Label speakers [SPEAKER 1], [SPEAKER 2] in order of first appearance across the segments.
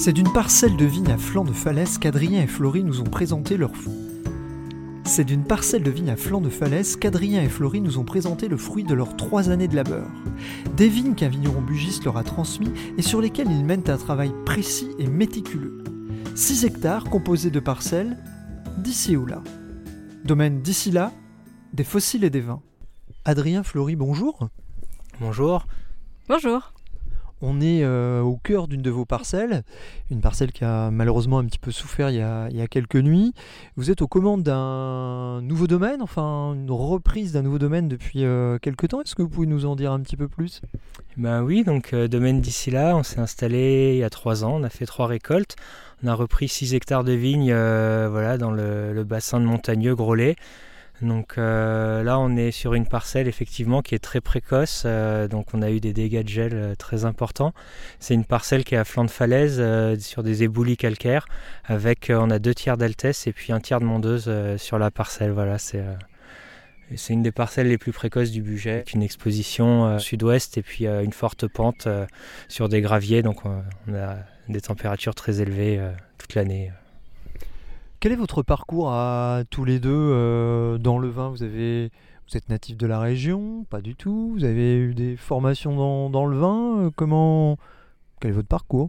[SPEAKER 1] C'est d'une parcelle de vigne à flanc de falaise qu'Adrien et Florie nous ont présenté leur c'est d'une parcelle de vigne à flanc de falaise qu'Adrien et Florie nous ont présenté le fruit de leurs trois années de labeur. Des vignes qu'un vigneron bugiste leur a transmis et sur lesquelles ils mènent un travail précis et méticuleux. 6 hectares composés de parcelles d'ici ou là. Domaine d'ici là, des fossiles et des vins. Adrien Florie, bonjour.
[SPEAKER 2] Bonjour.
[SPEAKER 3] Bonjour.
[SPEAKER 1] On est euh, au cœur d'une de vos parcelles, une parcelle qui a malheureusement un petit peu souffert il y a, quelques nuits. Vous êtes aux commandes d'un nouveau domaine, enfin une reprise d'un nouveau domaine depuis euh, quelques temps. Est-ce que vous pouvez nous en dire un petit peu plus?
[SPEAKER 2] Ben oui, donc euh, domaine d'ici là, on s'est installé il y a trois ans, on a fait trois récoltes. On a repris 6 hectares de vignes voilà, dans le, le bassin de Montagneux, Grolet. Donc euh, là, on est sur une parcelle effectivement qui est très précoce. Euh, donc on a eu des dégâts de gel euh, très importants. C'est une parcelle qui est à flanc de falaise sur des éboulis calcaires. Avec, on a deux tiers d'altesse et puis un tiers de mondeuse sur la parcelle. Voilà, c'est c'est une des parcelles les plus précoces du budget. Une exposition sud-ouest et puis une forte pente sur des graviers. Donc on a des températures très élevées toute l'année.
[SPEAKER 1] Quel est votre parcours à tous les deux euh, dans le vin? Vous, avez, vous êtes natif de la région? Pas du tout. Vous avez eu des formations dans, le vin? Euh, Comment Quel est votre parcours?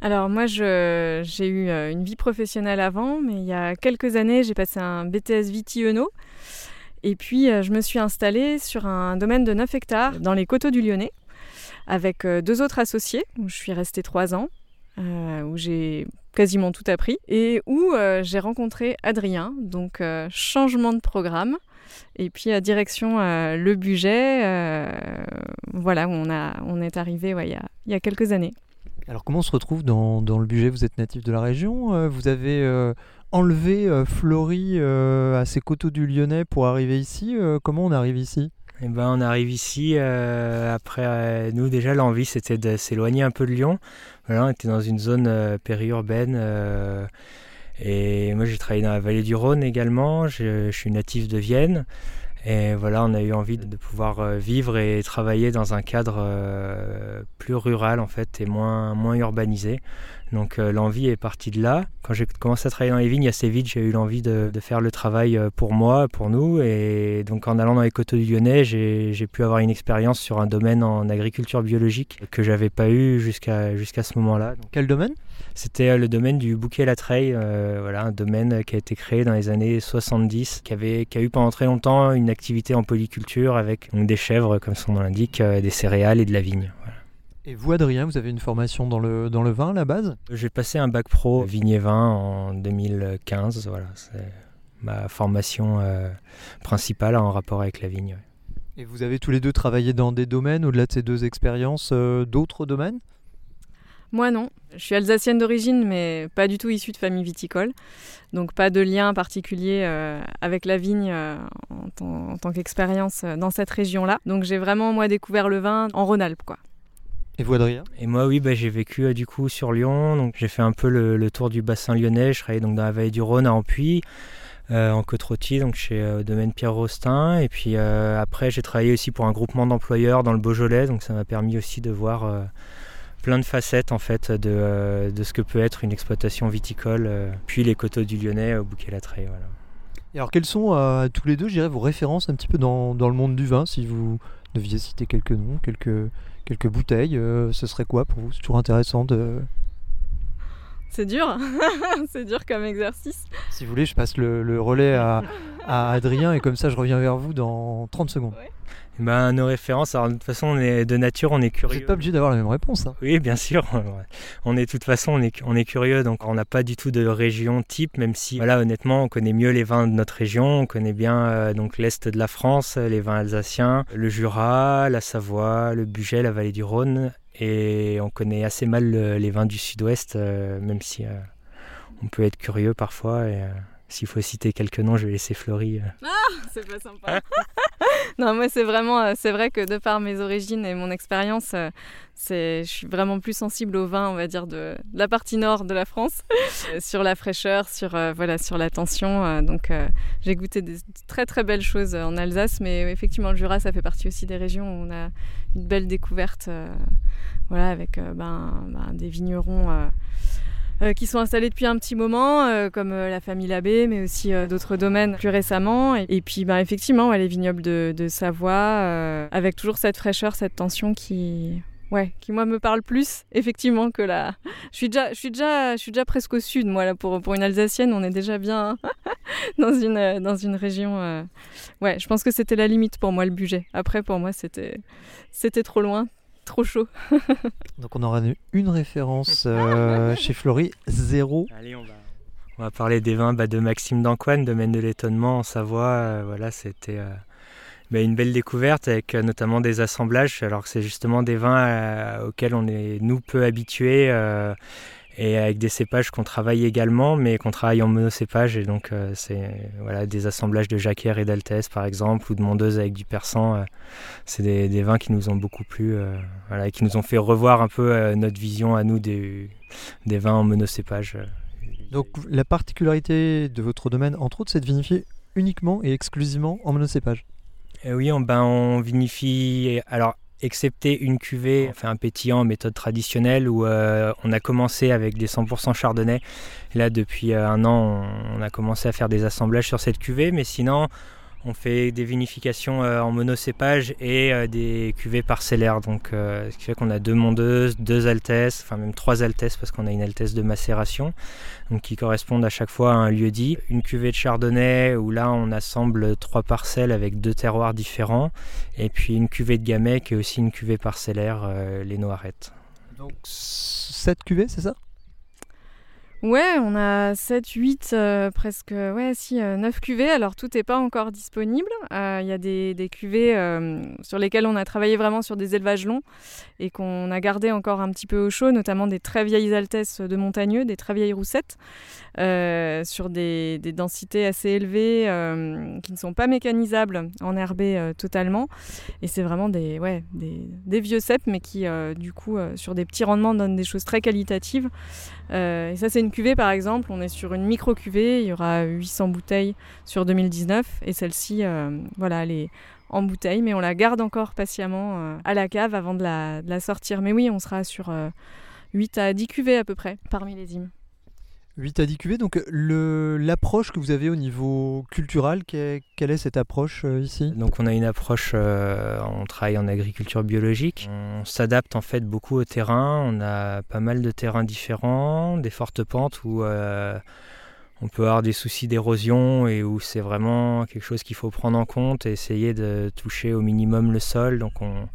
[SPEAKER 3] Alors moi, j'ai eu euh, une vie professionnelle avant, mais il y a quelques années, j'ai passé un BTS Viti Et puis, je me suis installée sur un domaine de 9 hectares dans les coteaux du Lyonnais, avec deux autres associés, où je suis restée trois ans, où j'ai quasiment tout appris, et où euh, j'ai rencontré Adrien, donc euh, changement de programme, et puis à direction euh, le budget, voilà, où on, a, on est arrivé il, y a, y a, quelques années.
[SPEAKER 1] Alors comment on se retrouve dans, le budget Vous êtes natif de la région, vous avez enlevé Florie à ses coteaux du Lyonnais pour arriver ici, comment on arrive ici?
[SPEAKER 2] Eh ben, on arrive ici, après, nous déjà l'envie c'était de s'éloigner un peu de Lyon, voilà, on était dans une zone euh, périurbaine. Euh, et moi, j'ai travaillé dans la vallée du Rhône également. Je, suis natif de Vienne. Et voilà, on a eu envie de pouvoir euh, vivre et travailler dans un cadre plus rural en fait et moins, moins urbanisé. Donc l'envie est partie de là. Quand j'ai commencé à travailler dans les vignes, assez vite, j'ai eu l'envie de, faire le travail pour moi, pour nous. Et donc en allant dans les coteaux du Lyonnais, j'ai pu avoir une expérience sur un domaine en agriculture biologique que j'avais pas eu jusqu'à jusqu'à ce moment-là.
[SPEAKER 1] Quel domaine?
[SPEAKER 2] C'était le domaine du bouquet la treille, voilà, un domaine qui a été créé dans les années 70, qui, avait, qui a eu pendant très longtemps une activité en polyculture avec des chèvres, comme son nom l'indique, des céréales et de la vigne.
[SPEAKER 1] Et vous, Adrien, vous avez une formation dans le, dans le vin à la base?
[SPEAKER 2] J'ai passé un bac pro vigné vin en 2015. Voilà, c'est ma formation euh, principale en rapport avec la vigne.
[SPEAKER 1] Et vous avez tous les deux travaillé dans des domaines, au-delà de ces deux expériences, euh, d'autres domaines?
[SPEAKER 3] Moi non. Je suis alsacienne d'origine, mais pas du tout issue de famille viticole. Donc pas de lien particulier euh, avec la vigne en, en, tant qu'expérience dans cette région-là. Donc j'ai vraiment, moi, découvert le vin en Rhône-Alpes. quoi.
[SPEAKER 1] Et vous, Adrien?
[SPEAKER 2] Et moi, oui, bah, j'ai vécu euh, du coup sur Lyon. Donc j'ai fait un peu le, tour du bassin lyonnais. Je travaillais donc dans la vallée du Rhône à Ampuy, euh, en côte donc chez euh, Domaine Pierre Rostin. Et puis après, j'ai travaillé aussi pour un groupement d'employeurs dans le Beaujolais. Donc ça m'a permis aussi de voir plein de facettes en fait de, de, ce que peut être une exploitation viticole. puis les coteaux du Lyonnais au bouquet Latré. Voilà.
[SPEAKER 1] Et alors quelles sont tous les deux, je dirais, vos références un petit peu dans, dans le monde du vin, si vous deviez citer quelques noms, quelques quelques bouteilles. Euh, ce serait quoi pour vous? C'est toujours intéressant de.
[SPEAKER 3] C'est dur, c'est dur comme exercice.
[SPEAKER 1] Si vous voulez, je passe le, relais à, à Adrien et comme ça je reviens vers vous dans 30 secondes.
[SPEAKER 2] Ben, nos références, alors de toute façon, on est de nature, on est
[SPEAKER 1] Vous
[SPEAKER 2] curieux.
[SPEAKER 1] n'êtes pas obligé d'avoir la même réponse. hein.
[SPEAKER 2] Oui, bien sûr. On est de toute façon, on est, on est curieux, donc on n'a pas du tout de région type, même si, voilà, honnêtement, on connaît mieux les vins de notre région. On connaît bien euh, donc l'est de la France, les vins alsaciens, le Jura, la Savoie, le Bugey, la vallée du Rhône, et on connaît assez mal le- les vins du Sud-Ouest, euh, même si euh, on peut être curieux parfois. Et euh, s'il faut citer quelques noms, je vais laisser Florie. euh.
[SPEAKER 3] c'est pas sympa. non, moi, c'est vraiment, euh, c'est vrai que de par mes origines et mon expérience, euh, c'est, je suis vraiment plus sensible au vin, on va dire, de, de la partie nord de la France, sur la fraîcheur, sur, euh, voilà, sur la tension. donc, euh, j'ai goûté des très très belles choses en Alsace, mais effectivement, le Jura, ça fait partie aussi des régions où on a une belle découverte, euh, voilà, avec euh, ben, ben, des vignerons. Euh, qui sont installés depuis un petit moment, euh, comme euh, la famille Labbé, mais aussi d'autres domaines plus récemment. Et, puis, bah, effectivement, ouais, les vignobles de, Savoie, avec toujours cette fraîcheur, cette tension qui, ouais, qui moi me parle plus, effectivement, que la. Je suis déjà, je suis déjà, je suis déjà presque au sud, moi là, pour pour une Alsacienne, on est déjà bien dans une dans une région. Ouais, je pense que c'était la limite pour moi le budget. Après, pour moi, c'était c'était trop loin. Trop chaud.
[SPEAKER 1] Donc on aura une référence euh, chez Florie, zéro.
[SPEAKER 2] Allez, on va, on va parler des vins bah, de Maxime d'Ancoine, domaine de l'étonnement en Savoie. Euh, voilà, c'était euh, bah, une belle découverte avec euh, notamment des assemblages, alors que c'est justement des vins euh, auxquels on est nous peu habitués. Et avec des cépages qu'on travaille également, mais qu'on travaille en monocépage. Et donc, euh, c'est voilà, des assemblages de Jacquère et d'Altesse, par exemple, ou de Mondeuse avec du persan. euh, c'est des, des vins qui nous ont beaucoup plu, euh, voilà, et qui nous ont fait revoir un peu notre vision à nous des, des vins en monocépage.
[SPEAKER 1] Donc la particularité de votre domaine, entre autres, c'est de vinifier uniquement et exclusivement en monocépage.
[SPEAKER 2] Et oui, on, ben, on vinifie, alors, excepté une cuvée, on fait un pétillant en méthode traditionnelle où euh, on a commencé avec des 100% chardonnay. Là, depuis euh, un an, on, on a commencé à faire des assemblages sur cette cuvée, mais sinon, on fait des vinifications euh, en monocépage et euh, des cuvées parcellaires. Donc, euh, ce qui fait qu'on a deux mondeuses, deux altesses, enfin même trois altesses parce qu'on a une altesse de macération, donc qui correspondent à chaque fois à un lieu dit. Une cuvée de chardonnay où là, on assemble trois parcelles avec deux terroirs différents, et puis une cuvée de gamay qui est aussi une cuvée parcellaire, les noirettes.
[SPEAKER 1] Donc 7 cuvées, c'est ça?
[SPEAKER 3] Ouais, on a 7, 8, euh, presque, ouais, si, 9 cuvées. Alors, tout n'est pas encore disponible. Euh, Il y a des, des cuvées euh, sur lesquelles on a travaillé vraiment sur des élevages longs et qu'on a gardé encore un petit peu au chaud, notamment des très vieilles altesses de montagneux, des très vieilles roussettes, euh, sur des, densités assez élevées euh, qui ne sont pas mécanisables, enherbées euh, totalement. Et c'est vraiment des, ouais, des, vieux cèpes, mais qui, du coup, sur des petits rendements, donnent des choses très qualitatives. Et ça, c'est une cuvée, par exemple. On est sur une micro-cuvée. Il y aura 800 bouteilles sur 2019. Et celle-ci, voilà, elle est en bouteille, mais on la garde encore patiemment à la cave avant de la, de la sortir. Mais oui, on sera sur euh, 8 à 10 cuvées à peu près par millésime.
[SPEAKER 1] 8 à 10 cuvées, donc l'approche que vous avez au niveau culturel, que- quelle est cette approche euh, ici?
[SPEAKER 2] Donc on a une approche, euh, on travaille en agriculture biologique, on s'adapte en fait beaucoup au terrain, on a pas mal de terrains différents, des fortes pentes où euh, on peut avoir des soucis d'érosion et où c'est vraiment quelque chose qu'il faut prendre en compte et essayer de toucher au minimum le sol. Donc on,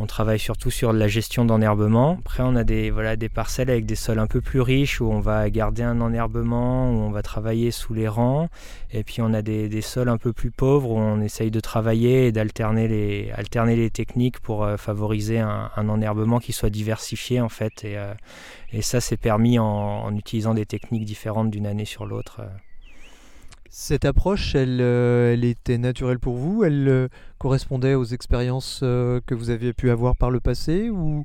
[SPEAKER 2] on travaille surtout sur la gestion d'enherbement. Après, on a des, voilà, des parcelles avec des sols un peu plus riches où on va garder un enherbement, où on va travailler sous les rangs. Et puis, on a des, des sols un peu plus pauvres où on essaye de travailler et d'alterner les, alterner les techniques pour euh, favoriser un, un enherbement qui soit diversifié en fait. Et, euh, ça, c'est permis en, en utilisant des techniques différentes d'une année sur l'autre.
[SPEAKER 1] Cette approche, elle, euh, elle était naturelle pour vous? Elle euh, correspondait aux expériences euh, que vous aviez pu avoir par le passé ou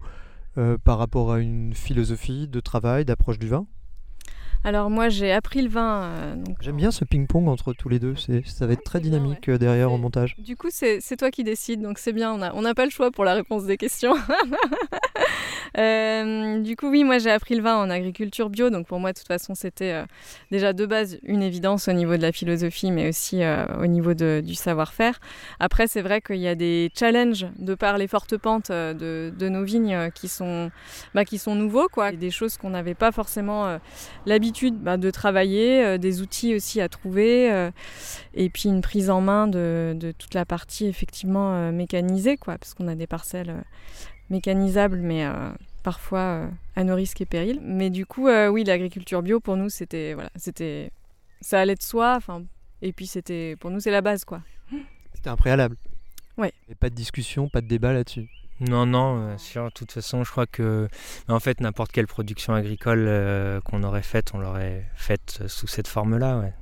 [SPEAKER 1] par rapport à une philosophie de travail, d'approche du vin?
[SPEAKER 3] Alors moi, j'ai appris le vin. euh, donc,
[SPEAKER 1] J'aime bien ce ping-pong entre tous les deux, ça va être très
[SPEAKER 3] c'est bien,
[SPEAKER 1] dynamique euh, derrière au montage.
[SPEAKER 3] Du coup, c'est toi qui décides, donc c'est bien. On n'a on n'a pas le choix pour la réponse des questions. Euh, du coup, oui, moi j'ai appris le vin en agriculture bio, donc pour moi, de toute façon, c'était euh, déjà de base une évidence au niveau de la philosophie, mais aussi au niveau de- du savoir-faire. Après, c'est vrai qu'il y a des challenges de par les fortes pentes de, de nos vignes qui sont, bah, qui sont nouveaux, quoi. Des choses qu'on n'avait pas forcément l'habitude bah, de travailler, des outils aussi à trouver, et puis une prise en main de, toute la partie effectivement mécanisée, quoi, parce qu'on a des parcelles mécanisables, mais parfois à nos risques et périls. Mais du coup, oui, l'agriculture bio pour nous, c'était voilà, c'était ça allait de soi. Enfin, et puis c'était pour nous, c'est la base, quoi.
[SPEAKER 1] C'était un préalable.
[SPEAKER 3] Ouais.
[SPEAKER 1] Et pas de discussion, pas de débat là-dessus.
[SPEAKER 2] Non, non, euh, sur, de toute façon, je crois que en fait, n'importe quelle production agricole euh, qu'on aurait faite, on l'aurait faite sous cette forme-là. Ouais.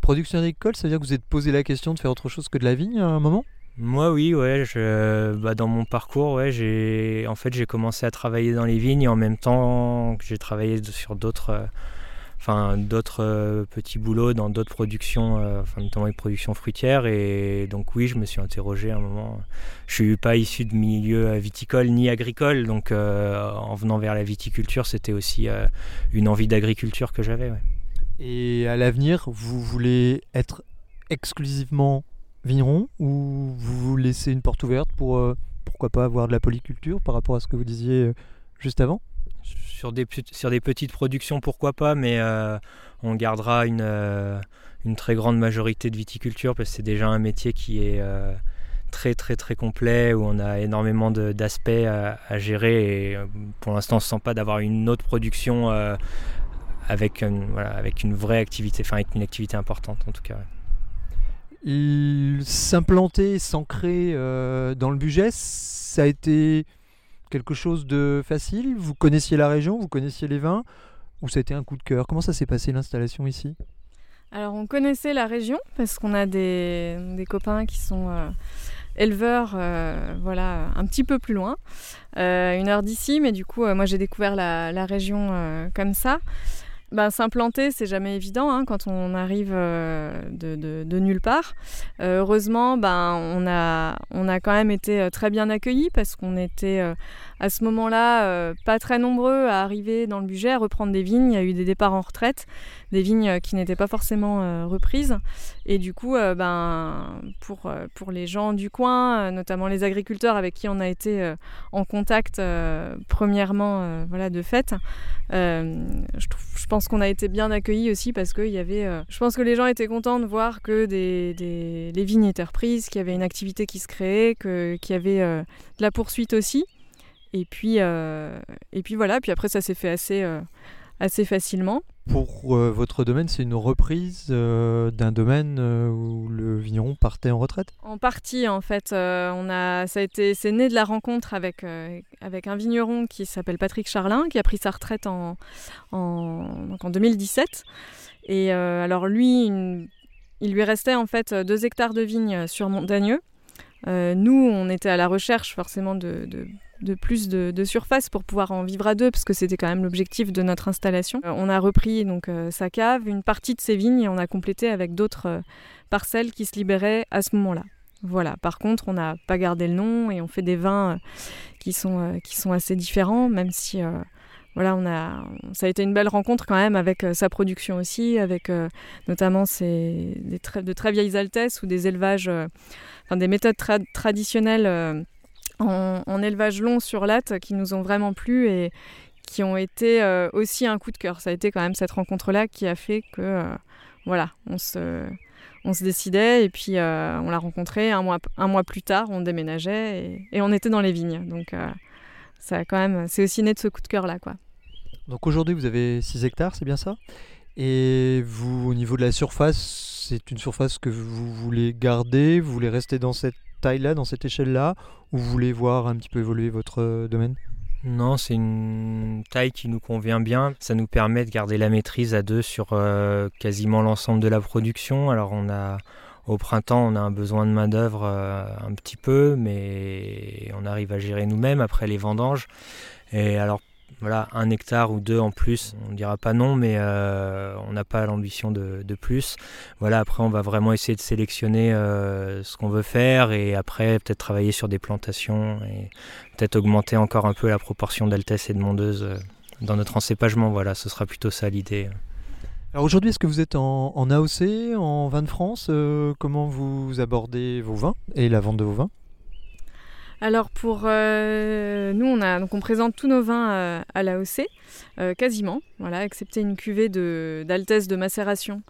[SPEAKER 1] Production agricole, ça veut dire que vous êtes posé la question de faire autre chose que de la vigne à un moment?
[SPEAKER 2] Moi, oui, ouais. Je, bah, dans mon parcours, ouais, j'ai en fait j'ai commencé à travailler dans les vignes et en même temps que j'ai travaillé sur d'autres. Euh, enfin d'autres euh, petits boulots dans d'autres productions, euh, enfin, notamment les productions fruitières. Et donc oui, je me suis interrogé à un moment. Je suis pas issu de milieu viticole ni agricole, donc euh, en venant vers la viticulture, c'était aussi une envie d'agriculture que j'avais.
[SPEAKER 1] Et à l'avenir, vous voulez être exclusivement vigneron ou vous laissez une porte ouverte pour pourquoi pas avoir de la polyculture par rapport à ce que vous disiez juste avant?
[SPEAKER 2] Sur des, sur des petites productions, pourquoi pas, mais euh, on gardera une, euh, une très grande majorité de viticulture parce que c'est déjà un métier qui est euh, très très très complet où on a énormément d'aspects à, gérer et pour l'instant on ne se sent pas d'avoir une autre production avec, voilà, avec une vraie activité, enfin avec une activité importante en tout cas.
[SPEAKER 1] S'implanter, s'ancrer dans le budget, ça a été quelque chose de facile? Vous connaissiez la région, vous connaissiez les vins? Ou ça a été un coup de cœur? Comment ça s'est passé l'installation ici?
[SPEAKER 3] Alors on connaissait la région parce qu'on a des, copains qui sont euh, éleveurs euh, voilà, un petit peu plus loin, euh, une heure d'ici, mais du coup moi j'ai découvert la, région comme ça. Ben, S'implanter, c'est jamais évident hein, quand on arrive de, nulle part. heureusement, ben, on, a, on a quand même été très bien accueillis parce qu'on était à ce moment-là, euh, pas très nombreux à arriver dans le budget, à reprendre des vignes. Il y a eu des départs en retraite, des vignes euh, qui n'étaient pas forcément euh, reprises. Et du coup, ben, pour, pour les gens du coin, notamment les agriculteurs avec qui on a été en contact premièrement voilà, de fait, je, pense qu'on a été bien accueillis aussi parce qu'il y avait... je pense que les gens étaient contents de voir que des, des les vignes étaient reprises, qu'il y avait une activité qui se créait, qu'il y avait de la poursuite aussi. Et puis, euh, et puis voilà, puis après ça s'est fait assez, euh, assez facilement.
[SPEAKER 1] Pour euh, votre domaine, c'est une reprise d'un domaine où le vigneron partait en retraite?
[SPEAKER 3] En partie, en fait. on a, ça a été, c'est né de la rencontre avec, avec un vigneron qui s'appelle Patrick Charlin, qui a pris sa retraite en, en, en 2017. Et alors lui, il lui restait en fait deux hectares de vignes sur Montagneux. nous, on était à la recherche forcément de de plus de, surface pour pouvoir en vivre à deux, parce que c'était quand même l'objectif de notre installation. Euh, on a repris donc euh, sa cave, une partie de ses vignes, et on a complété avec d'autres euh, parcelles qui se libéraient à ce moment-là. Voilà. Par contre, on n'a pas gardé le nom et on fait des vins qui sont qui sont assez différents, même si voilà, on a, ça a été une belle rencontre quand même avec sa production aussi, avec notamment des de très vieilles altesses ou des élevages, enfin des méthodes traditionnelles en, élevage long sur latte qui nous ont vraiment plu et qui ont été euh, aussi un coup de cœur. Ça a été quand même cette rencontre-là qui a fait que, euh, voilà, on se, on se décidait et puis euh, on l'a rencontré un mois, un mois plus tard, on déménageait et, on était dans les vignes. Donc ça quand même, c'est aussi né de ce coup de cœur-là, quoi.
[SPEAKER 1] Donc aujourd'hui, vous avez 6 hectares, c'est bien ça? Et vous, au niveau de la surface, c'est une surface que vous voulez garder, vous voulez rester dans cette taille-là, dans cette échelle-là, ou vous voulez voir un petit peu évoluer votre euh, domaine?
[SPEAKER 2] Non, c'est une taille qui nous convient bien. Ça nous permet de garder la maîtrise à deux sur euh, quasiment l'ensemble de la production. Alors on a au printemps, on a un besoin de main d'œuvre euh, un petit peu, mais on arrive à gérer nous-mêmes après les vendanges. Et alors voilà, un hectare ou deux en plus, on ne dira pas non, mais euh, on n'a pas l'ambition de, plus. Voilà, après on va vraiment essayer de sélectionner euh, ce qu'on veut faire et après peut-être travailler sur des plantations et peut-être augmenter encore un peu la proportion d'altesse et de mondeuse euh, dans notre encépagement. Voilà, ce sera plutôt ça l'idée.
[SPEAKER 1] Alors aujourd'hui, est-ce que vous êtes en AOC, en vin de France Comment vous abordez vos vins et la vente de vos vins?
[SPEAKER 3] Alors pour euh, nous, on, a, donc on présente tous nos vins euh, à l'AOC, euh, quasiment, voilà, excepté une cuvée d'altesse de, macération.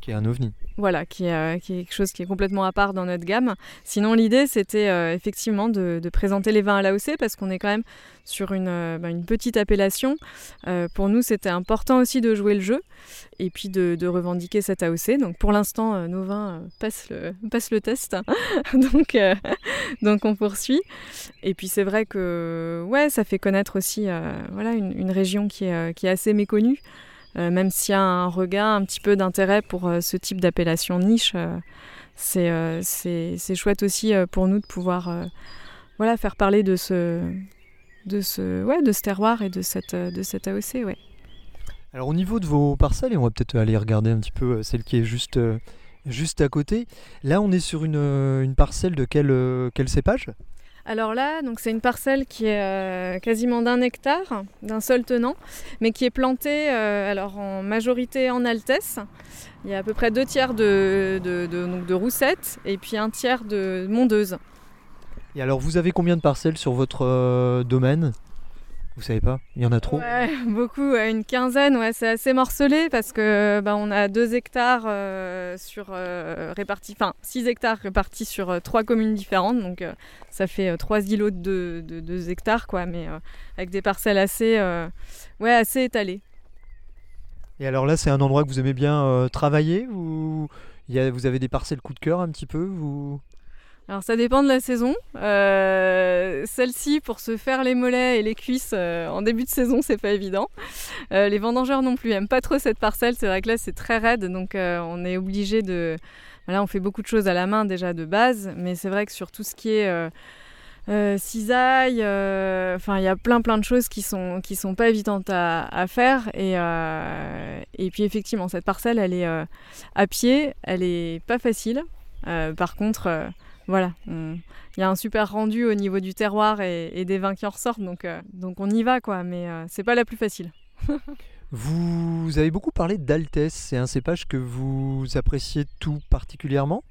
[SPEAKER 1] qui est un ovni.
[SPEAKER 3] Voilà, qui est, qui est, quelque chose qui est complètement à part dans notre gamme. Sinon, l'idée, c'était effectivement de, de, présenter les vins à l'AOC parce qu'on est quand même sur une, bah, une petite appellation. pour nous, c'était important aussi de jouer le jeu et puis de, revendiquer cette AOC. Donc pour l'instant, nos vins passent, le, test. donc, on poursuit. Et puis c'est vrai que ouais, ça fait connaître aussi euh, voilà, une, région qui est, euh, assez méconnue. Euh, même s'il y a un regard, un petit peu d'intérêt pour ce type d'appellation niche, c'est, c'est, chouette aussi pour nous de pouvoir voilà, faire parler de ce, de, ce, ouais, de ce terroir et de cette, de cette AOC. Ouais.
[SPEAKER 1] Alors au niveau de vos parcelles, et on va peut-être aller regarder un petit peu celle qui est juste juste à côté. Là, on est sur une, euh, parcelle de quel, euh, quel cépage?
[SPEAKER 3] Alors là, donc c'est une parcelle qui est euh, quasiment d'un hectare, d'un seul tenant, mais qui est plantée alors en majorité en Altesse. Il y a à peu près deux tiers de, de, de, roussettes et puis un tiers de mondeuse.
[SPEAKER 1] Et alors vous avez combien de parcelles sur votre domaine? Vous savez pas? Il y en a trop.
[SPEAKER 3] Ouais, Beaucoup, une quinzaine, ouais, c'est assez morcelé parce que bah, on a 2 hectares euh, sur euh, répartis, enfin 6 hectares répartis sur euh, trois communes différentes, donc ça fait trois îlots de 2 hectares, quoi, mais avec des parcelles assez, ouais, assez étalées.
[SPEAKER 1] Et alors là, c'est un endroit que vous aimez bien travailler ou vous avez des parcelles coup de cœur un petit peu vous...
[SPEAKER 3] Alors ça dépend de la saison. Euh, celle-ci, pour se faire les mollets et les cuisses euh, en début de saison, c'est pas évident. Euh, les vendangeurs non plus aiment pas trop cette parcelle. C'est vrai que là c'est très raide, donc on est obligé de. Voilà, on fait beaucoup de choses à la main déjà de base, mais c'est vrai que sur tout ce qui est cisaille, enfin il y a plein plein de choses qui sont qui sont pas évidentes à, à faire et et puis effectivement cette parcelle elle est à pied, elle est pas facile. par contre voilà, il y a un super rendu au niveau du terroir et, des vins qui en ressortent, donc, euh, donc on y va, quoi, mais euh, c'est pas la plus facile.
[SPEAKER 1] vous avez beaucoup parlé d'Altesse, c'est un cépage que vous appréciez tout particulièrement?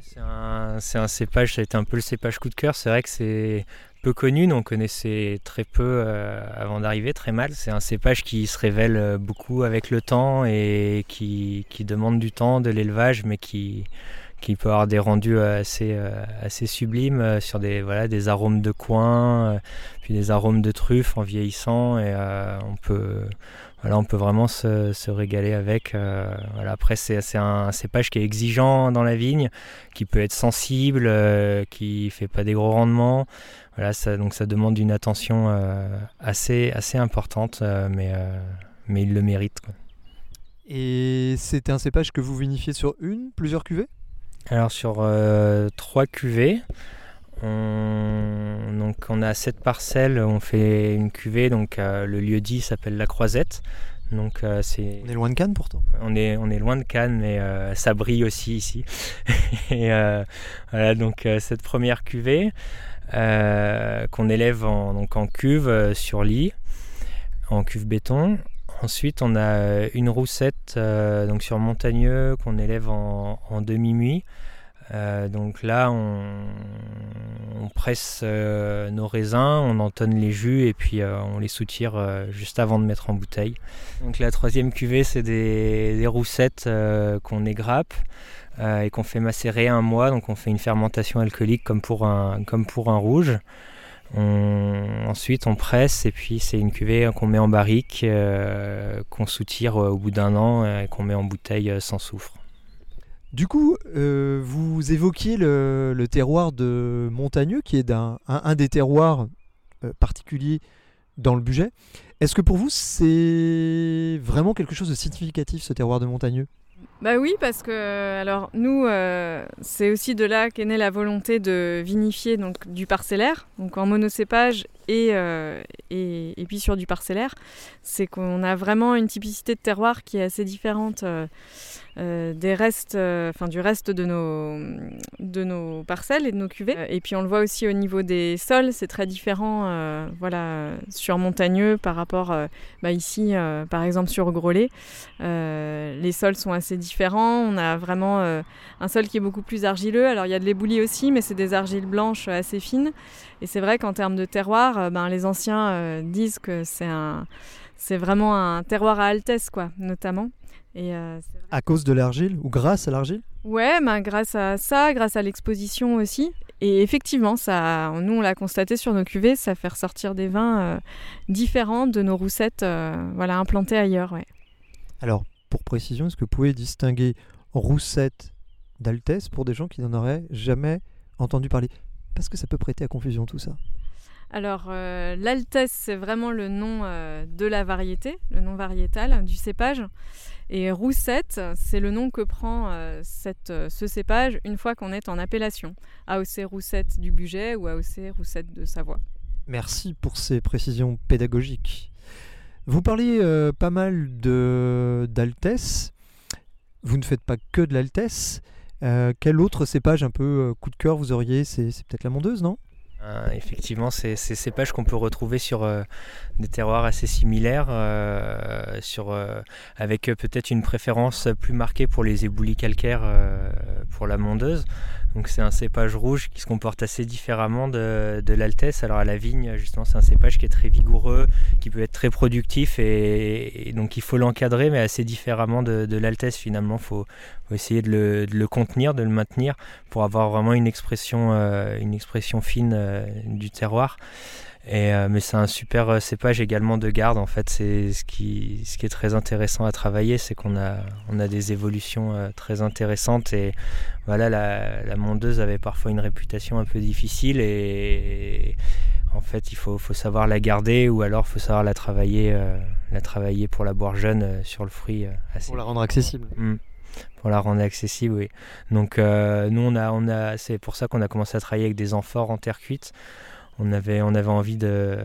[SPEAKER 2] C'est un, un, cépage, ça a été un peu le cépage coup de cœur. C'est vrai que c'est peu connu, on connaissait très peu euh, avant d'arriver, très mal. C'est un cépage qui se révèle beaucoup avec le temps et qui, qui demande du temps, de l'élevage, mais qui, qui peut avoir des rendus assez, euh, assez sublimes euh, sur des, voilà, des arômes de coin, euh, puis des arômes de truffe en vieillissant. Et on, peut, voilà, on peut vraiment se, se régaler avec. voilà. Après, c'est un cépage qui est exigeant dans la vigne, qui peut être sensible, qui fait pas des gros rendements. Voilà, ça, donc ça demande une attention assez, assez importante, mais, mais il le mérite.
[SPEAKER 1] Et c'est un cépage que vous vinifiez sur une, plusieurs cuvées?
[SPEAKER 2] Alors sur euh, trois cuvées, on, donc on a sept parcelles, on fait une cuvée, donc euh, le lieu dit s'appelle la Croisette. Donc,
[SPEAKER 1] euh, c'est... On est loin de Cannes pourtant.
[SPEAKER 2] On est, on est loin de Cannes, mais ça brille aussi ici. et voilà, donc cette première cuvée qu'on élève en, donc en cuve sur lit, en cuve béton. Ensuite, on a euh, une roussette euh, donc sur montagneux qu'on élève en, demi-muit. Euh, donc là, on, presse nos raisins, on entonne les jus et puis on les soutire juste avant de mettre en bouteille. Donc la troisième cuvée, c'est des, roussettes qu'on égrappe et qu'on fait macérer un mois. Donc on fait une fermentation alcoolique comme pour un, comme pour un rouge ensuite, on presse et puis c'est une cuvée qu'on met en barrique, euh, qu'on soutire au bout d'un an et qu'on met en bouteille euh, sans soufre.
[SPEAKER 1] Du coup, euh, vous évoquiez le, terroir de Montagneux, qui est un, des terroirs particuliers dans le budget. Est-ce que pour vous, c'est vraiment quelque chose de significatif, ce terroir de Montagneux?
[SPEAKER 3] Bah oui, parce que alors nous, euh, c'est aussi de là qu'est née la volonté de vinifier donc du parcellaire, donc en monocépage et, euh, et, puis sur du parcellaire. C'est qu'on a vraiment une typicité de terroir qui est assez différente. Euh, euh, des restes, enfin du reste de nos, de nos parcelles et de nos cuvées. Et puis on le voit aussi au niveau des sols, c'est très différent, voilà, sur montagneux par rapport, bah, ici, par exemple sur Grolet, les sols sont assez différents différent. On a vraiment un sol qui est beaucoup plus argileux. Alors il y a de l'éboulis aussi, mais c'est des argiles blanches assez fines. Et c'est vrai qu'en termes de terroir, ben, les anciens disent que c'est un, c'est vraiment un terroir à Altesse, quoi, notamment.
[SPEAKER 1] Et à cause de l'argile ou grâce à l'argile?
[SPEAKER 3] Ouais, ben, grâce à ça, grâce à l'exposition aussi. Et effectivement, ça, nous, on l'a constaté sur nos cuvées, ça fait ressortir des vins euh, différents de nos roussettes euh, voilà, implantées ailleurs. Ouais.
[SPEAKER 1] Alors, pour précision, est-ce que vous pouvez distinguer roussette d'altesse pour des gens qui n'en auraient jamais entendu parler? Parce que ça peut prêter à confusion tout ça.
[SPEAKER 3] Alors, euh, l'altesse, c'est vraiment le nom de la variété, le nom variétal du cépage. Et roussette, c'est le nom que prend euh, cette, euh, ce cépage une fois qu'on est en appellation. AOC roussette du budget ou AOC roussette de Savoie.
[SPEAKER 1] Merci pour ces précisions pédagogiques. Vous parliez euh, pas mal d'altesse. Vous ne faites pas que de l'altesse. Quel autre cépage un peu coup de cœur vous auriez? C'est peut-être la mondeuse, non?
[SPEAKER 2] Euh, effectivement, c'est ces cépages qu'on peut retrouver sur euh, des terroirs assez similaires, euh, avec peut-être une préférence plus marquée pour les éboulis calcaires pour la mondeuse. Donc c'est un cépage rouge qui se comporte assez différemment de, de l'Altesse. Alors à la vigne, justement, c'est un cépage qui est très vigoureux, qui peut être très productif et, donc il faut l'encadrer, mais assez différemment de, de l'Altesse finalement. Il faut, essayer de le, de le, contenir, de le maintenir pour avoir vraiment une expression, une expression fine du terroir. Et, euh, mais c'est un super euh, cépage également de garde. En fait, c'est ce qui, ce qui est très intéressant à travailler, c'est qu'on a, on a des évolutions euh, très intéressantes. Et voilà, la, la, mondeuse avait parfois une réputation un peu difficile. Et, en fait, il faut, faut, savoir la garder ou alors faut savoir la travailler, la travailler pour la boire jeune sur le fruit.
[SPEAKER 1] Assez pour la rendre accessible.
[SPEAKER 2] Mmh. pour la rendre accessible, oui. Donc nous, on a, on a, c'est pour ça qu'on a commencé à travailler avec des amphores en terre cuite on avait, on avait envie de,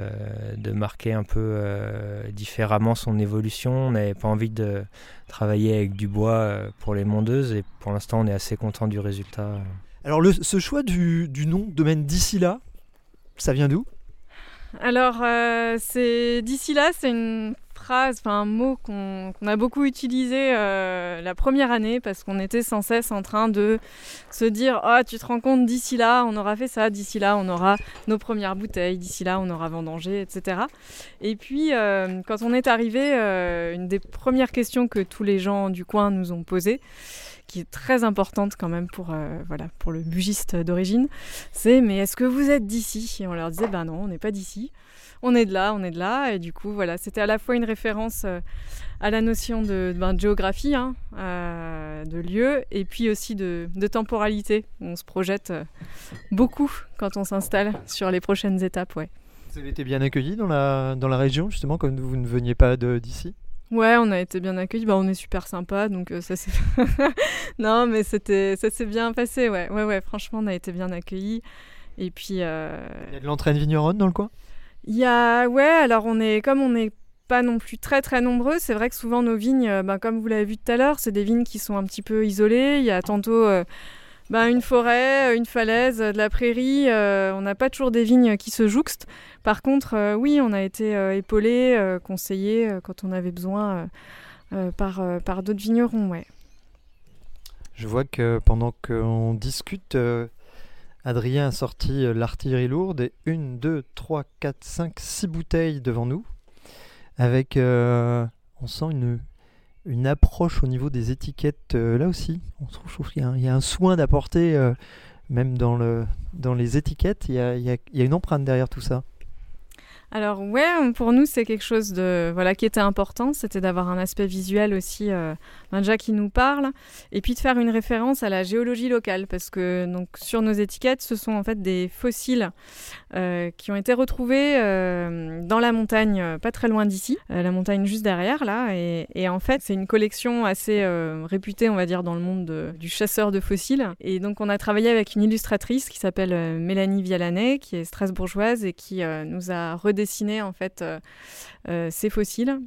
[SPEAKER 2] de marquer un peu euh, différemment son évolution. On n'avait pas envie de travailler avec du bois euh, pour les mondeuses et pour l'instant on est assez content du résultat.
[SPEAKER 1] Alors le, ce choix du, du nom domaine d'ici là, ça vient d'où?
[SPEAKER 3] Alors euh, c'est d'ici là, c'est une un mot qu'on a beaucoup utilisé euh, la première année parce qu'on était sans cesse en train de se dire Ah, tu te rends compte, d'ici là, on aura fait ça, d'ici là, on aura nos premières bouteilles, d'ici là, on aura vendangé, etc. Et puis, euh, quand on est arrivé, euh, une des premières questions que tous les gens du coin nous ont posées, qui est très importante quand même pour, voilà, pour le bugiste d'origine, c'est Mais est-ce que vous êtes d'ici? Et on leur disait Ben non, on n'est pas d'ici on est de là, on est de là. Et du coup, voilà, c'était à la fois une référence euh, à la notion de, ben, géographie, hein, euh, de lieu, et puis aussi de, temporalité. On se projette euh, beaucoup quand on s'installe sur les prochaines étapes. Ouais.
[SPEAKER 1] Vous avez été bien accueilli dans la, dans la région, justement, comme vous ne veniez pas d'ici?
[SPEAKER 3] Ouais, on a été bien accueillis. Bah, on est super sympa, donc ça c'est. non, mais c'était, ça s'est bien passé. Ouais, ouais, ouais. Franchement, on a été bien accueillis. Et puis. Il y
[SPEAKER 1] a de l'entraîne vigneronne dans le coin?
[SPEAKER 3] Il y a, ouais, alors on est, comme on n'est pas non plus très très nombreux, c'est vrai que souvent nos vignes, euh, bah, comme vous l'avez vu tout à l'heure, c'est des vignes qui sont un petit peu isolées. Il y a tantôt euh, bah, une forêt, une falaise, de la prairie. Euh, on n'a pas toujours des vignes qui se jouxtent. Par contre, oui, on a été épaulés, conseillés quand on avait besoin par, par d'autres vignerons, ouais.
[SPEAKER 1] Je vois que pendant qu'on discute, Adrien a sorti euh, l'artillerie lourde et une, deux, trois, quatre, cinq, six bouteilles devant nous. Avec, euh, on sent une, une approche au niveau des étiquettes euh, là aussi. On trouve, y, a un soin d'apporter, même dans, le, dans les étiquettes, il y a, il y a une empreinte derrière tout ça.
[SPEAKER 3] Alors ouais, pour nous c'est quelque chose de voilà qui était important, c'était d'avoir un aspect visuel aussi euh, déjà qui nous parle, et puis de faire une référence à la géologie locale. Parce que donc sur nos étiquettes ce sont en fait des fossiles euh, qui ont été retrouvés euh, dans la montagne pas très loin d'ici, la montagne juste derrière là, et, en fait c'est une collection assez réputée on va dire dans le monde du chasseur de fossiles, et donc on a travaillé avec une illustratrice qui s'appelle Mélanie Vialanet qui est strasbourgeoise et qui nous a dessiner en fait euh, euh, ces fossiles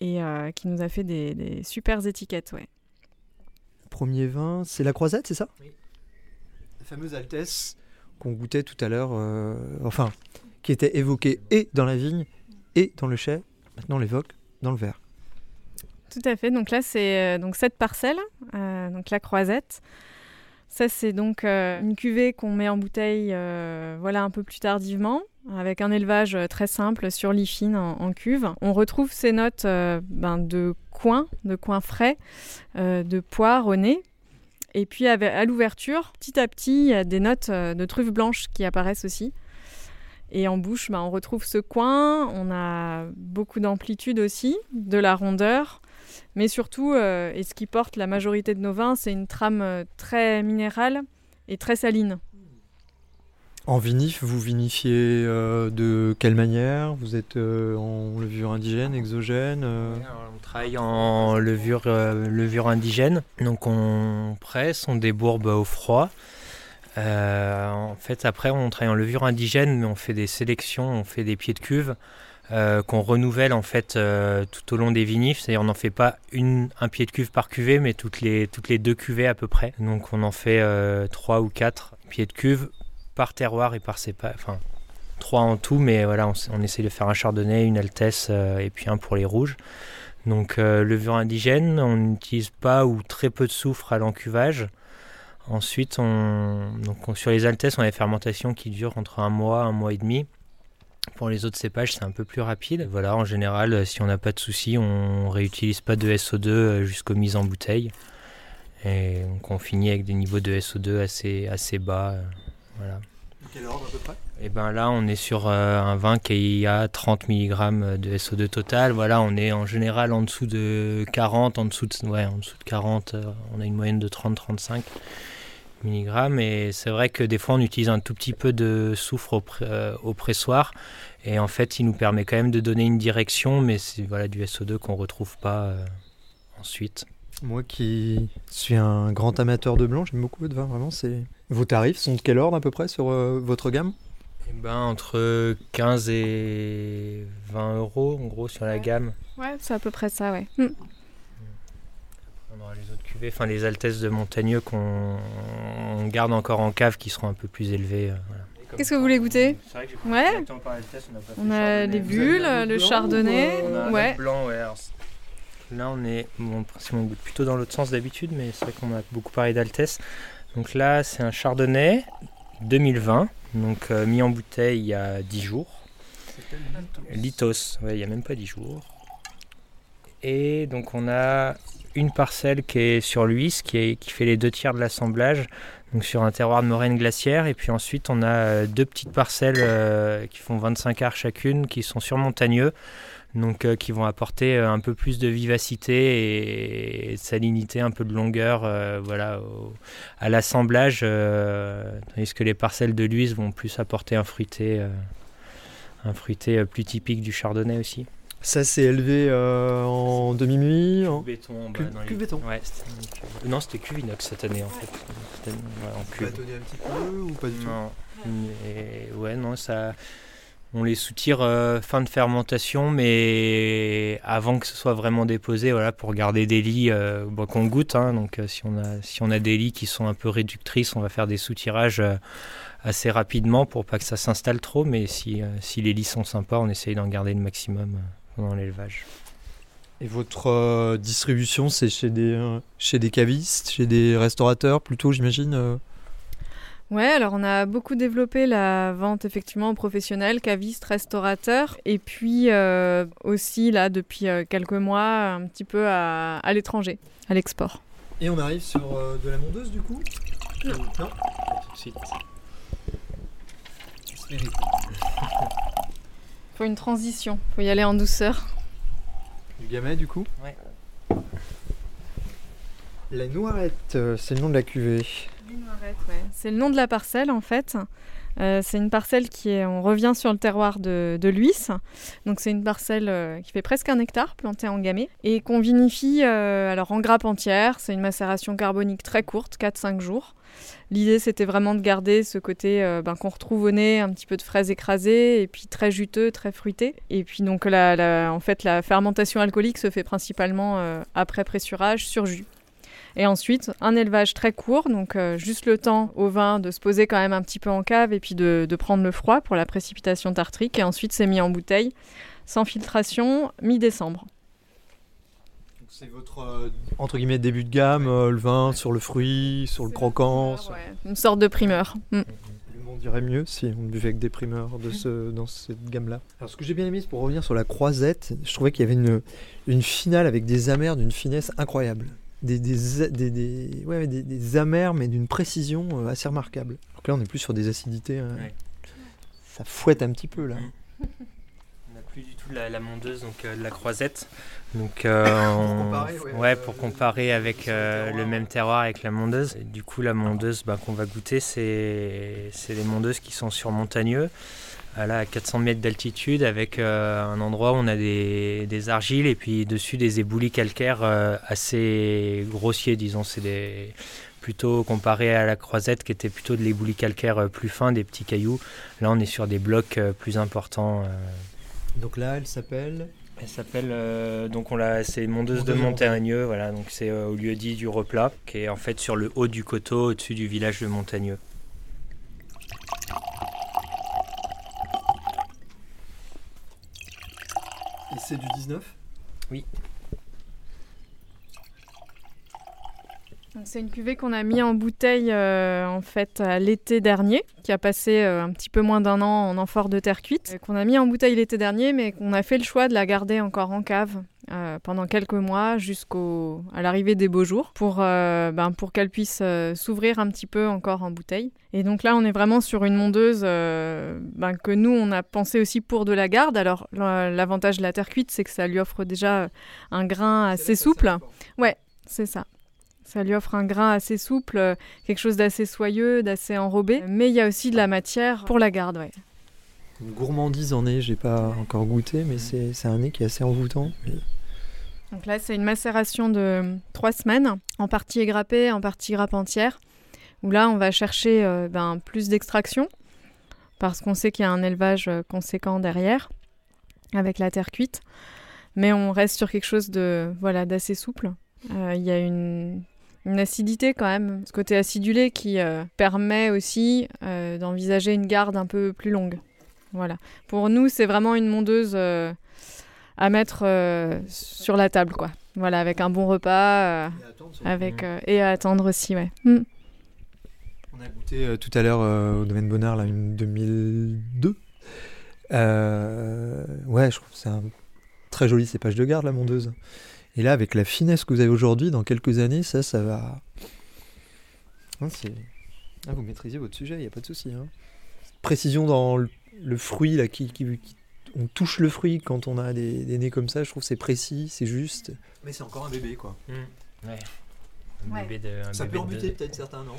[SPEAKER 3] et euh, qui nous a fait des, des super étiquettes. Ouais.
[SPEAKER 1] Premier vin, c'est la croisette, c'est ça? Oui. La fameuse Altesse qu'on goûtait tout à l'heure, enfin, qui était évoquée et dans la vigne et dans le chai. Maintenant, on l'évoque dans le verre.
[SPEAKER 3] Tout à fait. Donc là, c'est donc cette parcelle, donc la croisette. Ça, c'est donc une cuvée qu'on met en bouteille voilà, un peu plus tardivement avec un élevage euh, très simple sur l'IFIN en, cuve. On retrouve ces notes euh, ben, de coin, de coin frais, euh, de poire au nez. Et puis à l'ouverture, petit à petit, il y a des notes de truffes blanches qui apparaissent aussi. Et en bouche, ben, on retrouve ce coin, on a beaucoup d'amplitude aussi, de la rondeur. Mais surtout, et ce qui porte la majorité de nos vins, c'est une trame très minérale et très saline.
[SPEAKER 1] En vinif, vous vinifiez euh, de quelle manière? Vous êtes euh, en levure indigène, exogène euh?
[SPEAKER 2] On travaille en levure, levure indigène. Donc on presse, on débourbe au froid. en fait, après, on travaille en levure indigène, mais on fait des sélections, on fait des pieds de cuve qu'on renouvelle en fait tout au long des vinifs. C'est-à-dire, on n'en fait pas un pied de cuve par cuvée, mais toutes les, toutes les deux cuvées à peu près. Donc, on en fait trois ou quatre pieds de cuve par terroir et par cépage. Enfin, trois en tout, mais voilà, on, on, essaie de faire un chardonnay, une altesse euh, et puis un pour les rouges. Donc, euh, levure indigène, on n'utilise pas ou très peu de soufre à l'encuvage. Ensuite, on, donc, sur les altesses, on a des fermentations qui durent entre un mois, un mois et demi. Pour les autres cépages, c'est un peu plus rapide. Voilà, en général, si on n'a pas de soucis, on réutilise pas de SO2 euh, jusqu'aux mises en bouteille. Et donc on finit avec des niveaux de SO2 assez, assez bas. Voilà.
[SPEAKER 1] Quel ordre à peu près?
[SPEAKER 2] Et eh ben là, on est sur euh, un vin qui a 30 mg de SO2 total. Voilà, on est en général en dessous de 40, en dessous de, ouais, en dessous de 40, euh, on a une moyenne de 30-35 mg. Et c'est vrai que des fois, on utilise un tout petit peu de soufre au, euh, au, pressoir. Et en fait, il nous permet quand même de donner une direction, mais c'est voilà, du SO2 qu'on ne retrouve pas ensuite.
[SPEAKER 1] Moi qui suis un grand amateur de blanc, j'aime beaucoup votre vin, vraiment. C'est... Vos tarifs sont de quel ordre à peu près sur euh, votre gamme?
[SPEAKER 2] Eh ben, Entre 15 et 20 euros en gros sur la gamme.
[SPEAKER 3] Ouais, c'est à peu près ça, ouais. Hmm.
[SPEAKER 2] Aura les autres cuvées, enfin les altesses de montagneux qu'on garde encore en cave qui seront un peu plus élevées. Euh,
[SPEAKER 3] Qu'est-ce que vous voulez goûter? Ouais. On a les bulles, le chardonnay.
[SPEAKER 2] ouais. Blanc, ouais. Là, on est bon, plutôt dans l'autre sens d'habitude, mais c'est vrai qu'on a beaucoup parlé d'Altesse. Donc là, c'est un Chardonnay 2020, donc euh, mis en bouteille il y a 10 jours. Litos, ouais, il n'y a même pas 10 jours. Et donc on a une parcelle qui est sur l'Huis, qui, fait les deux tiers de l'assemblage, donc sur un terroir de moraine glaciaire. Et puis ensuite, on a euh, deux petites parcelles euh, qui font 25 arts chacune, qui sont sur montagneux donc euh, qui vont apporter un peu plus de vivacité et, de salinité, un peu de longueur voilà, à l'assemblage, tandis que les parcelles de l'huile vont plus apporter un fruité, un fruité plus typique du chardonnay aussi.
[SPEAKER 1] Ça s'est élevé en demi-nuit
[SPEAKER 2] en... béton en bas.
[SPEAKER 1] béton
[SPEAKER 2] ouais, Non, c'était cuvinox cette année en fait.
[SPEAKER 1] Ouais, en cuve. un petit peu ou pas du tout?
[SPEAKER 2] Non. ouais, non, ça on les soutire euh, fin de fermentation, mais avant que ce soit vraiment déposé, voilà, pour garder des lits euh, qu'on goûte. Hein. donc euh, si, on a, si on a des lits qui sont un peu réductrices, on va faire des soutirages assez rapidement pour pas que ça s'installe trop. Mais si, si les lits sont sympas, on essaye d'en garder le maximum pendant l'élevage.
[SPEAKER 1] Et votre distribution, c'est chez des, chez des cavistes, chez des restaurateurs plutôt, j'imagine
[SPEAKER 3] Ouais, alors on a beaucoup développé la vente effectivement aux professionnels, cavistes, restaurateurs, et puis euh, aussi là depuis euh, quelques mois un petit peu à, l'étranger, à l'export.
[SPEAKER 1] Et on arrive sur euh, de la mondeuse du coup?
[SPEAKER 3] Non?
[SPEAKER 1] non
[SPEAKER 2] Tout de suite.
[SPEAKER 3] Faut une transition, faut y aller en douceur.
[SPEAKER 1] Du gamay du coup
[SPEAKER 2] Ouais.
[SPEAKER 1] La noirette, c'est le nom de la cuvée.
[SPEAKER 3] C'est le nom de la parcelle en fait. Euh, c'est une parcelle qui est, on revient sur le terroir de, de l'Huisse. Donc c'est une parcelle euh, qui fait presque un hectare plantée en gamay et qu'on vinifie euh, alors en grappe entière. C'est une macération carbonique très courte, 4-5 jours. L'idée c'était vraiment de garder ce côté ben, qu'on retrouve au nez, un petit peu de fraises écrasées et puis très juteux, très fruité. Et puis donc la, en fait la fermentation alcoolique se fait principalement après pressurage sur jus. Et ensuite, un élevage très court, donc euh, juste le temps au vin de se poser quand même un petit peu en cave et puis de, prendre le froid pour la précipitation tartrique. Et ensuite, c'est mis en bouteille, sans filtration, mi-décembre.
[SPEAKER 1] C'est votre euh, entre guillemets début de gamme, euh, le vin sur le fruit, sur le croquant.
[SPEAKER 3] Ouais, une sorte de primeur. Mm.
[SPEAKER 1] On dirait mieux si on buvait avec des primeurs de ce, dans cette gamme-là. Alors ce que j'ai bien aimé, c'est pour revenir sur la croisette, je trouvais qu'il y avait une, une finale avec des amers d'une finesse incroyable. Des, des, des, des- ouais, des, des amers mais d'une précision euh, assez remarquable. Donc là on est plus sur des acidités. hein.
[SPEAKER 2] Ouais.
[SPEAKER 1] Ça fouette un petit peu là.
[SPEAKER 2] Plus du tout la, la mondeuse, donc euh, de la croisette. Donc, euh, on-
[SPEAKER 1] comparer, ouais,
[SPEAKER 2] ouais, pour comparer avec
[SPEAKER 1] le
[SPEAKER 2] euh, même terroir avec la mondeuse. Et du coup, la mondeuse bah, qu'on va goûter, c'est les mondeuses qui sont sur montagneux, à, là, à 400 mètres d'altitude, avec un endroit où on a des, des argiles et puis dessus des éboulis calcaires assez grossiers, disons. C'est des plutôt comparé à la croisette qui était plutôt de l'éboulis calcaire plus fin, des petits cailloux. Là, on est sur des blocs plus importants.
[SPEAKER 1] Donc là elle s'appelle.
[SPEAKER 2] elle s'appelle euh, donc on l'a c'est Mondeuse de
[SPEAKER 1] Mondeuse de
[SPEAKER 2] Montagneux voilà donc c'est euh, au lieu dit du replat qui est en fait sur le haut du coteau au-dessus du village de Montagneux.
[SPEAKER 1] Et c'est du 19
[SPEAKER 3] Donc, C'est une cuvée qu'on a mis en bouteille euh, en fait l'été dernier, qui a passé euh, un petit peu moins d'un an en amphore de terre cuite, qu'on a mis en bouteille l'été dernier, mais qu'on a fait le choix de la garder encore en cave euh, pendant quelques mois jusqu'au à l'arrivée des beaux jours, pour ben, pour qu'elle puisse s'ouvrir un petit peu encore en bouteille. Et donc là, on est vraiment sur une mondeuse ben, que nous on a pensé aussi pour de la garde. Alors la- l'avantage de la terre cuite, c'est que ça lui offre déjà un grain assez souple. C'est ça. Ça lui offre un grain assez souple, euh, quelque chose d'assez soyeux, d'assez enrobé. Mais il y a aussi de la matière pour la garde, ouais.
[SPEAKER 1] Une gourmandise en nez, j'ai pas encore goûté, mais c'est c'est un nez qui est assez envoûtant.
[SPEAKER 3] Donc là, c'est une macération de trois semaines, en partie égrappée, en partie grappe entière, où là, on va chercher euh, ben, plus d'extraction, parce qu'on sait qu'il y a un élevage euh, conséquent derrière, avec la terre cuite. Mais on reste sur quelque chose de voilà d'assez souple. Euh, Il y a une, une acidité quand même, ce côté acidulé qui euh, permet aussi euh, d'envisager une garde un peu plus longue. Voilà. Pour nous, c'est vraiment une mondeuse euh, à mettre euh, sur la table, quoi. Voilà, avec un bon repas, euh, avec euh, et à attendre aussi, ouais. Mm.
[SPEAKER 1] On a goûté euh, tout à l'heure euh, au domaine Bonnard, là, une 2002. Euh, ouais, je trouve que c'est un très joli cépage de garde, la mondeuse. Et là, avec la finesse que vous avez aujourd'hui, dans quelques années, ça, ça va. Hein, Ah, vous maîtrisez votre sujet, il n'y a pas de souci. hein. Précision dans le, le fruit, là, qui, qui- qui- on touche le fruit quand on a des, des nez comme ça, je trouve que c'est précis, c'est juste. Mais c'est encore un bébé, quoi.
[SPEAKER 2] Ouais. Un
[SPEAKER 3] Ouais.
[SPEAKER 2] bébé de, un
[SPEAKER 1] Ça
[SPEAKER 2] bébé
[SPEAKER 1] peut
[SPEAKER 2] de
[SPEAKER 1] rebuter peut-être certains, non?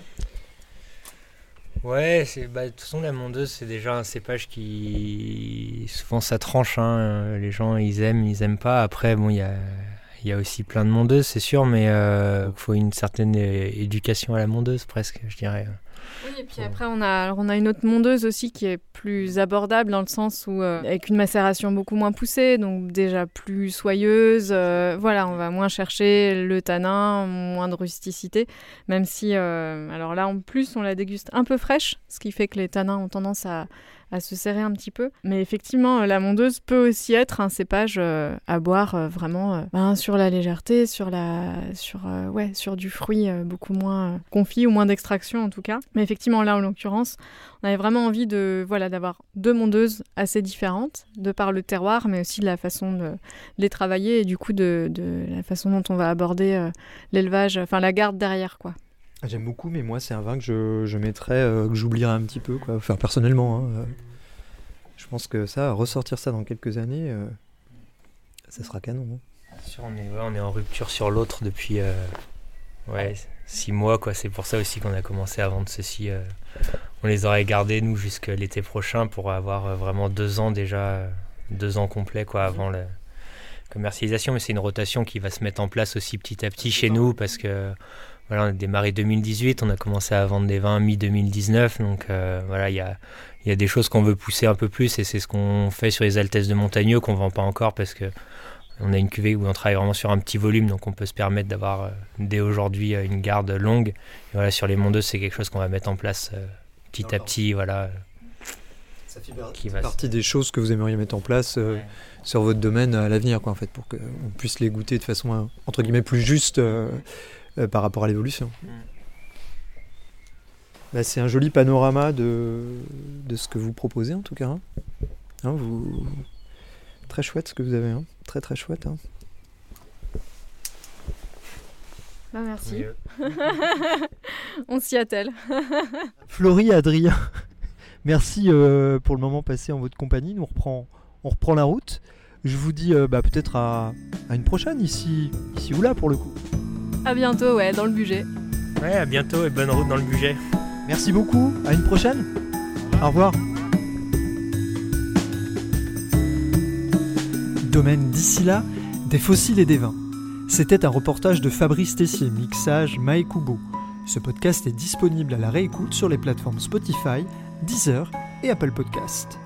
[SPEAKER 2] Ouais, c'est bah, de toute façon la mondeuse c'est déjà un cépage qui souvent ça tranche. hein, Les gens ils aiment, ils aiment pas. Après bon il y a il y a aussi plein de mondeuses c'est sûr, mais il faut une certaine euh, éducation à la mondeuse presque, je dirais.
[SPEAKER 3] Oui, et puis après, on a, on a une autre mondeuse aussi qui est plus abordable dans le sens où, euh, avec une macération beaucoup moins poussée, donc déjà plus soyeuse. euh, voilà, on va moins chercher le tanin, moins de rusticité, même si, euh, alors là, en plus, on la déguste un peu fraîche, ce qui fait que les tanins ont tendance à, à se serrer un petit peu. Mais effectivement, euh, la mondeuse peut aussi être un cépage euh, à boire euh, vraiment ben, sur la légèreté, sur, la, sur, ouais, sur du fruit beaucoup moins confit ou moins d'extraction en tout cas. Mais effectivement, là, en l'occurrence, on avait vraiment envie de voilà d'avoir deux mondeuses assez différentes, de par le terroir, mais aussi de la façon de, les travailler et du coup de, de la façon dont on va aborder l'élevage, enfin la garde derrière quoi.
[SPEAKER 1] Ah, J'aime beaucoup, mais moi, c'est un vin que je, mettrais, euh, que j'oublierais un petit peu. Enfin, personnellement, hein, euh, je pense que ça, ressortir ça dans quelques années, euh, ça sera canon. hein.
[SPEAKER 2] Sûr, on, est, ouais, on est en rupture sur l'autre depuis ouais, six mois. quoi. C'est pour ça aussi qu'on a commencé à vendre ceci. on les aurait gardés, nous, jusqu'à l'été prochain pour avoir vraiment deux ans déjà, deux ans complets quoi, avant la commercialisation. Mais c'est une rotation qui va se mettre en place aussi petit à petit chez nous parce que voilà, on a démarré 2018, on a commencé à vendre des vins mi-2019. Donc euh, voilà, il y a, y a des choses qu'on veut pousser un peu plus et c'est ce qu'on fait sur les Altesses de Montagneux qu'on vend pas encore parce que on a une cuvée où on travaille vraiment sur un petit volume, donc on peut se permettre d'avoir euh, dès aujourd'hui euh, une garde longue. Et voilà, sur les mondeuses, c'est quelque chose qu'on va mettre en place euh, petit à petit. Voilà.
[SPEAKER 1] Ça fait
[SPEAKER 2] qui va
[SPEAKER 1] partie des choses que vous aimeriez mettre en place
[SPEAKER 2] Ouais.
[SPEAKER 1] sur votre domaine à l'avenir, quoi, en fait, pour qu'on puisse les goûter de façon entre guillemets plus juste euh, par rapport à l'évolution.
[SPEAKER 2] Mm.
[SPEAKER 1] Bah, c'est un joli panorama de, de ce que vous proposez en tout cas. hein. Hein, vous... Très chouette ce que vous avez, hein. très très chouette. hein.
[SPEAKER 3] Bah, merci.
[SPEAKER 2] Mieux.
[SPEAKER 3] On s'y attelle.
[SPEAKER 1] Florie, Adrien, merci euh, pour le moment passé en votre compagnie. Nous on reprend, on reprend la route. Je vous dis euh, bah, peut-être à, à une prochaine ici, ici ou là pour le coup.
[SPEAKER 3] À bientôt, ouais, dans le budget.
[SPEAKER 2] Ouais, à bientôt et bonne route dans le budget.
[SPEAKER 1] Merci beaucoup, à une prochaine. Au revoir. Domaine d'ici là, des fossiles et des vins. C'était un reportage de Fabrice Tessier, mixage Mae Kubo. Ce podcast est disponible à la réécoute sur les plateformes Spotify, Deezer et Apple Podcast.